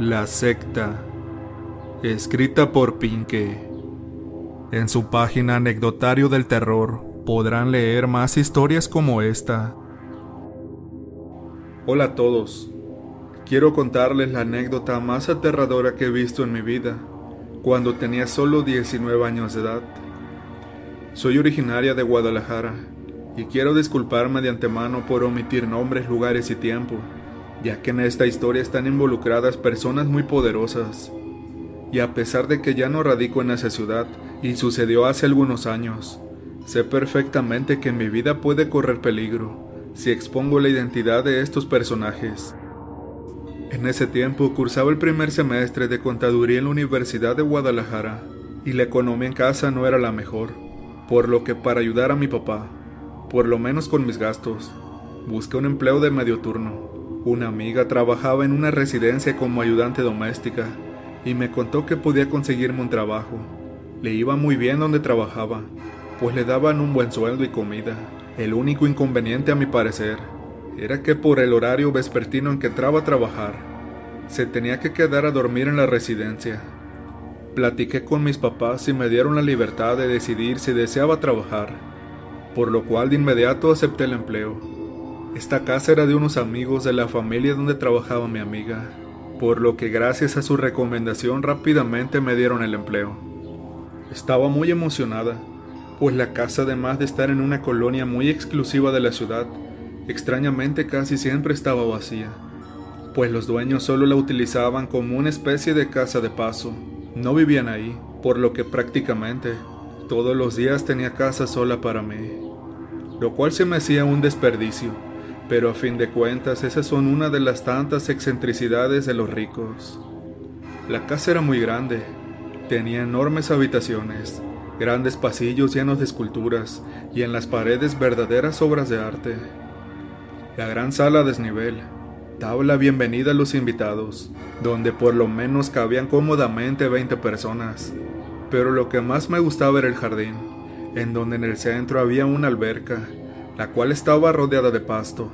La secta, escrita por Pinke. En su página Anecdotario del Terror podrán leer más historias como esta. Hola a todos. Quiero contarles la anécdota más aterradora que he visto en mi vida, cuando tenía solo 19 años de edad. Soy originaria de Guadalajara y quiero disculparme de antemano por omitir nombres, lugares y tiempo, ya que en esta historia están involucradas personas muy poderosas. Y a pesar de que ya no radico en esa ciudad, y sucedió hace algunos años, sé perfectamente que mi vida puede correr peligro si expongo la identidad de estos personajes. En ese tiempo cursaba el primer semestre de contaduría en la Universidad de Guadalajara y la economía en casa no era la mejor, por lo que para ayudar a mi papá, por lo menos con mis gastos, busqué un empleo de medio turno. Una amiga trabajaba en una residencia como ayudante doméstica y me contó que podía conseguirme un trabajo. Le iba muy bien donde trabajaba, pues le daban un buen sueldo y comida. El único inconveniente a mi parecer era que por el horario vespertino en que entraba a trabajar, se tenía que quedar a dormir en la residencia. Platiqué con mis papás y me dieron la libertad de decidir si deseaba trabajar, por lo cual de inmediato acepté el empleo. Esta casa era de unos amigos de la familia donde trabajaba mi amiga, por lo que gracias a su recomendación rápidamente me dieron el empleo. Estaba muy emocionada, pues la casa además de estar en una colonia muy exclusiva de la ciudad, extrañamente casi siempre estaba vacía, pues los dueños solo la utilizaban como una especie de casa de paso, no vivían ahí, por lo que prácticamente todos los días tenía casa sola para mí, lo cual se me hacía un desperdicio, pero a fin de cuentas esas son una de las tantas excentricidades de los ricos. La casa era muy grande, tenía enormes habitaciones, grandes pasillos llenos de esculturas y en las paredes verdaderas obras de arte. La gran sala a desnivel daba la bienvenida a los invitados, donde por lo menos cabían cómodamente 20 personas. Pero lo que más me gustaba era el jardín, en donde en el centro había una alberca, la cual estaba rodeada de pasto,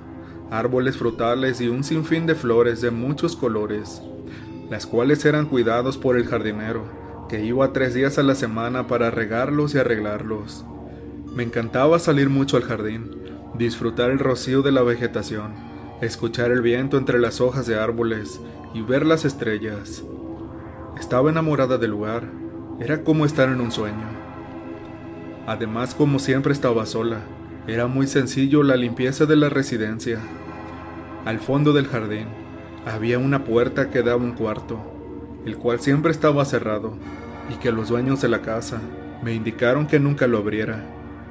árboles frutales y un sinfín de flores de muchos colores, las cuales eran cuidados por el jardinero, que iba tres días a la semana para regarlos y arreglarlos. Me encantaba salir mucho al jardín, disfrutar el rocío de la vegetación, escuchar el viento entre las hojas de árboles y ver las estrellas. Estaba enamorada del lugar, era como estar en un sueño. Además, como siempre estaba sola, era muy sencillo la limpieza de la residencia. Al fondo del jardín había una puerta que daba un cuarto, el cual siempre estaba cerrado, y que los dueños de la casa me indicaron que nunca lo abriera,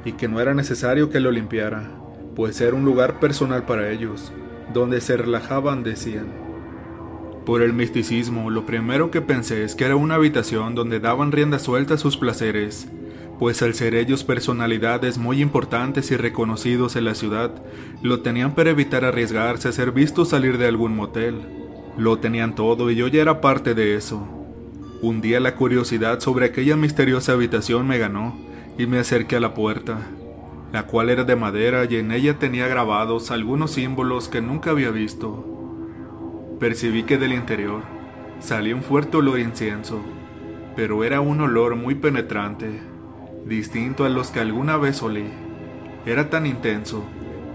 y que no era necesario que lo limpiara, pues era un lugar personal para ellos, donde se relajaban, decían. Por el misticismo, lo primero que pensé es que era una habitación donde daban rienda suelta a sus placeres, pues al ser ellos personalidades muy importantes y reconocidos en la ciudad, lo tenían para evitar arriesgarse a ser visto salir de algún motel. Lo tenían todo y yo ya era parte de eso. Un día la curiosidad sobre aquella misteriosa habitación me ganó y me acerqué a la puerta, la cual era de madera y en ella tenía grabados algunos símbolos que nunca había visto. Percibí que del interior salía un fuerte olor a incienso, pero era un olor muy penetrante distinto a los que alguna vez olí. Era tan intenso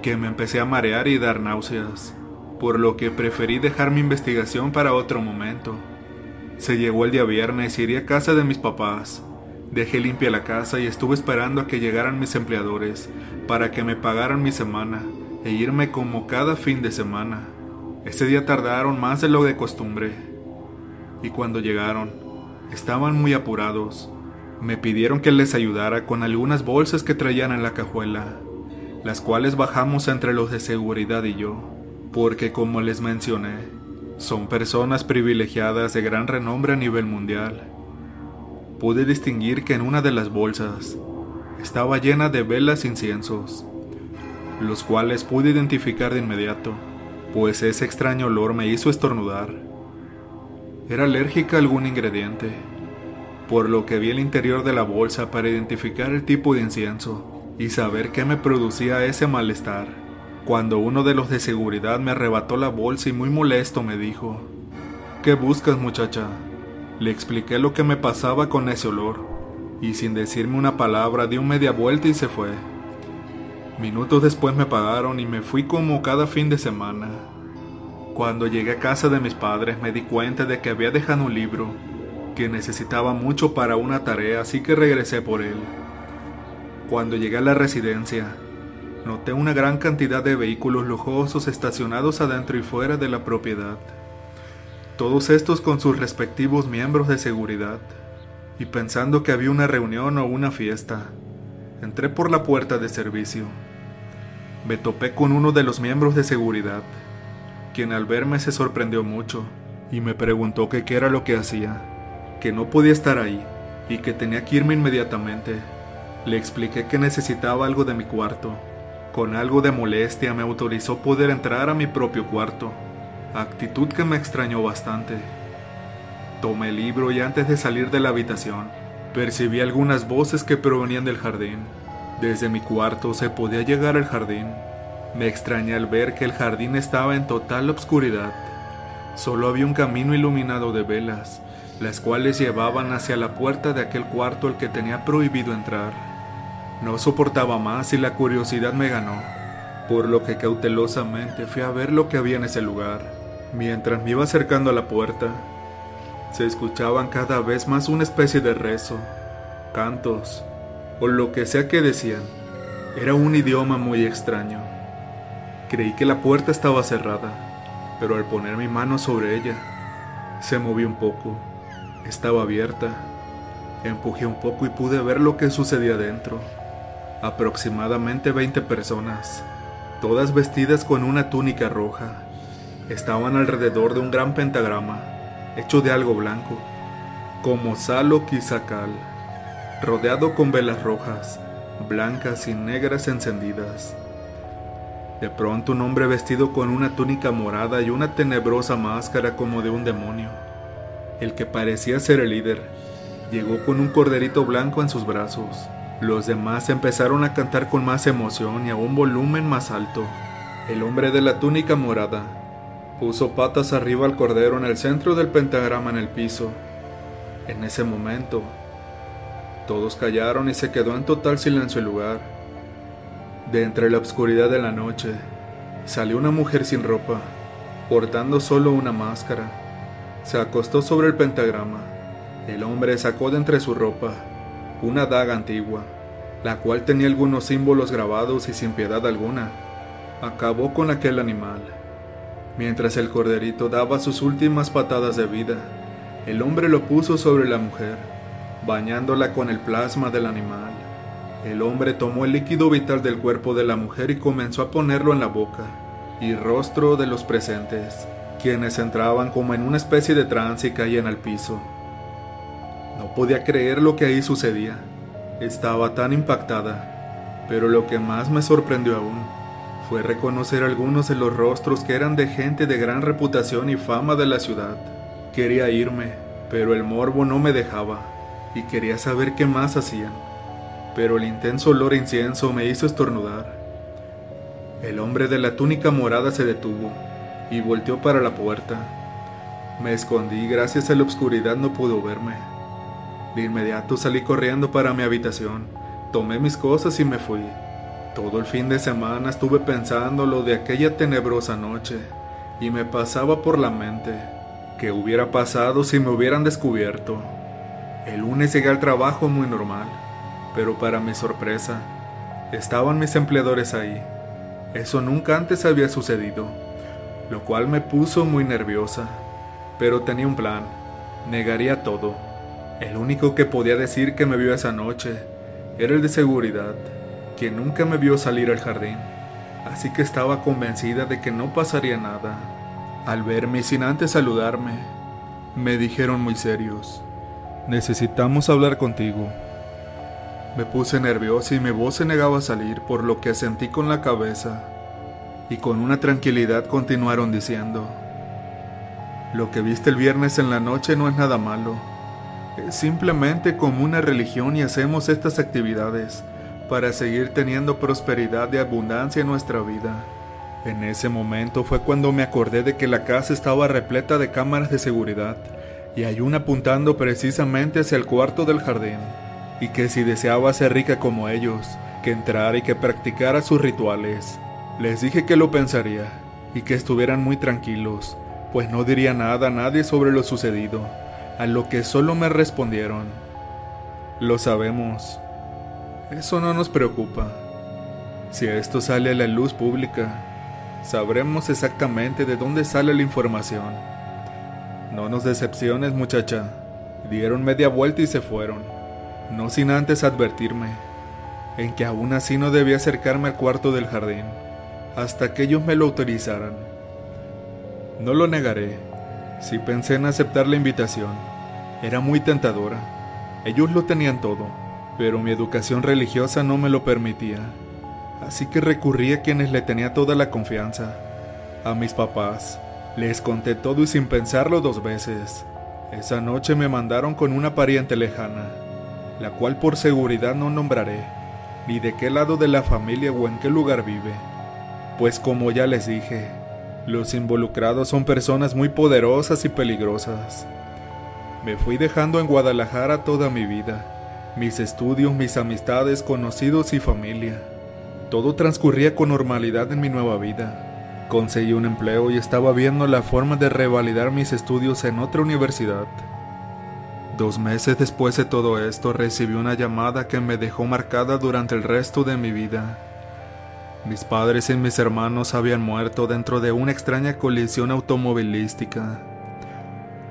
que me empecé a marear y dar náuseas, por lo que preferí dejar mi investigación para otro momento. Se llegó el día viernes y iría a casa de mis papás. Dejé limpia la casa y estuve esperando a que llegaran mis empleadores para que me pagaran mi semana e irme como cada fin de semana. Ese día tardaron más de lo de costumbre. Y cuando llegaron, estaban muy apurados me pidieron que les ayudara con algunas bolsas que traían en la cajuela, las cuales bajamos entre los de seguridad y yo, porque como les mencioné, son personas privilegiadas de gran renombre a nivel mundial. Pude distinguir que en una de las bolsas estaba llena de velas e inciensos, los cuales pude identificar de inmediato, pues ese extraño olor me hizo estornudar. Era alérgica a algún ingrediente por lo que vi el interior de la bolsa para identificar el tipo de incienso y saber qué me producía ese malestar. Cuando uno de los de seguridad me arrebató la bolsa y muy molesto me dijo, ¿Qué buscas, muchacha? Le expliqué lo que me pasaba con ese olor, y sin decirme una palabra dio media vuelta y se fue. Minutos después me pagaron y me fui como cada fin de semana. Cuando llegué a casa de mis padres me di cuenta de que había dejado un libro que necesitaba mucho para una tarea, así que regresé por él. Cuando llegué a la residencia, noté una gran cantidad de vehículos lujosos estacionados adentro y fuera de la propiedad. Todos estos con sus respectivos miembros de seguridad. Y pensando que había una reunión o una fiesta, entré por la puerta de servicio. Me topé con uno de los miembros de seguridad, quien al verme se sorprendió mucho y me preguntó que qué era lo que hacía, que no podía estar ahí y que tenía que irme inmediatamente. Le expliqué que necesitaba algo de mi cuarto. Con algo de molestia me autorizó poder entrar a mi propio cuarto, actitud que me extrañó bastante. Tomé el libro y antes de salir de la habitación, percibí algunas voces que provenían del jardín. Desde mi cuarto se podía llegar al jardín. Me extrañé al ver que el jardín estaba en total obscuridad. Solo había un camino iluminado de velas, las cuales llevaban hacia la puerta de aquel cuarto al que tenía prohibido entrar. No soportaba más y la curiosidad me ganó, por lo que cautelosamente fui a ver lo que había en ese lugar. Mientras me iba acercando a la puerta, se escuchaban cada vez más una especie de rezo, cantos, o lo que sea que decían. Era un idioma muy extraño. Creí que la puerta estaba cerrada, pero al poner mi mano sobre ella, se movió un poco. Estaba abierta. Empujé un poco y pude ver lo que sucedía dentro. Aproximadamente 20 personas, todas vestidas con una túnica roja, estaban alrededor de un gran pentagrama, hecho de algo blanco, como salo quizacal rodeado con velas rojas, blancas y negras encendidas. De pronto un hombre vestido con una túnica morada y una tenebrosa máscara como de un demonio, el que parecía ser el líder, llegó con un corderito blanco en sus brazos. Los demás empezaron a cantar con más emoción y a un volumen más alto. El hombre de la túnica morada puso patas arriba al cordero en el centro del pentagrama en el piso. En ese momento, todos callaron y se quedó en total silencio el lugar. De entre la oscuridad de la noche, salió una mujer sin ropa, portando solo una máscara. Se acostó sobre el pentagrama. El hombre sacó de entre su ropa una daga antigua, la cual tenía algunos símbolos grabados y sin piedad alguna. Acabó con aquel animal. Mientras el corderito daba sus últimas patadas de vida, el hombre lo puso sobre la mujer bañándola con el plasma del animal. El hombre tomó el líquido vital del cuerpo de la mujer y comenzó a ponerlo en la boca y rostro de los presentes, quienes entraban como en una especie de trance y caían al piso. No podía creer lo que ahí sucedía. Estaba tan impactada, pero lo que más me sorprendió aún fue reconocer algunos de los rostros que eran de gente de gran reputación y fama de la ciudad. Quería irme, pero el morbo no me dejaba y quería saber qué más hacían, pero el intenso olor incienso me hizo estornudar. El hombre de la túnica morada se detuvo y volteó para la puerta. Me escondí gracias a la oscuridad no pudo verme. De inmediato salí corriendo para mi habitación, tomé mis cosas y me fui. Todo el fin de semana estuve pensando lo de aquella tenebrosa noche y me pasaba por la mente qué hubiera pasado si me hubieran descubierto. El lunes llegué al trabajo muy normal, pero para mi sorpresa, estaban mis empleadores ahí. Eso nunca antes había sucedido, lo cual me puso muy nerviosa. Pero tenía un plan, negaría todo. El único que podía decir que me vio esa noche era el de seguridad, quien nunca me vio salir al jardín, así que estaba convencida de que no pasaría nada. Al verme sin antes saludarme, me dijeron muy serios, Necesitamos hablar contigo. Me puse nervioso y mi voz se negaba a salir, por lo que asentí con la cabeza. Y con una tranquilidad continuaron diciendo, Lo que viste el viernes en la noche no es nada malo. Es simplemente como una religión y hacemos estas actividades para seguir teniendo prosperidad y abundancia en nuestra vida. En ese momento fue cuando me acordé de que la casa estaba repleta de cámaras de seguridad y hay una apuntando precisamente hacia el cuarto del jardín, y que si deseaba ser rica como ellos, que entrara y que practicara sus rituales. Les dije que lo pensaría y que estuvieran muy tranquilos, pues no diría nada a nadie sobre lo sucedido, a lo que solo me respondieron. Lo sabemos. Eso no nos preocupa. Si esto sale a la luz pública, sabremos exactamente de dónde sale la información. No nos decepciones, muchacha. Dieron media vuelta y se fueron, no sin antes advertirme en que aún así no debía acercarme al cuarto del jardín, hasta que ellos me lo autorizaran. No lo negaré, si pensé en aceptar la invitación, era muy tentadora. Ellos lo tenían todo, pero mi educación religiosa no me lo permitía, así que recurrí a quienes le tenía toda la confianza, a mis papás. Les conté todo y sin pensarlo dos veces. Esa noche me mandaron con una pariente lejana, la cual por seguridad no nombraré, ni de qué lado de la familia o en qué lugar vive. Pues como ya les dije, los involucrados son personas muy poderosas y peligrosas. Me fui dejando en Guadalajara toda mi vida, mis estudios, mis amistades, conocidos y familia. Todo transcurría con normalidad en mi nueva vida. Conseguí un empleo y estaba viendo la forma de revalidar mis estudios en otra universidad. Dos meses después de todo esto recibí una llamada que me dejó marcada durante el resto de mi vida. Mis padres y mis hermanos habían muerto dentro de una extraña colisión automovilística.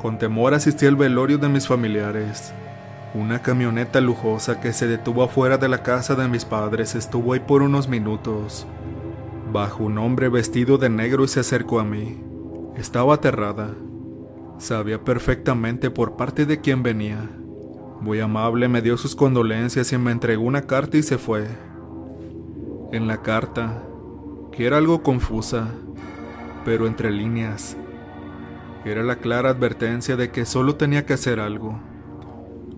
Con temor asistí al velorio de mis familiares. Una camioneta lujosa que se detuvo afuera de la casa de mis padres estuvo ahí por unos minutos. Bajo un hombre vestido de negro y se acercó a mí. Estaba aterrada. Sabía perfectamente por parte de quién venía. Muy amable me dio sus condolencias y me entregó una carta y se fue. En la carta, que era algo confusa, pero entre líneas, era la clara advertencia de que solo tenía que hacer algo.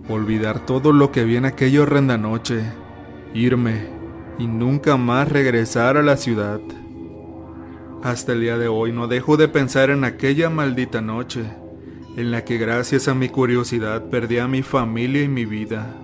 Olvidar todo lo que vi en aquella horrenda noche, irme y nunca más regresar a la ciudad. Hasta el día de hoy no dejo de pensar en aquella maldita noche, en la que gracias a mi curiosidad perdí a mi familia y mi vida.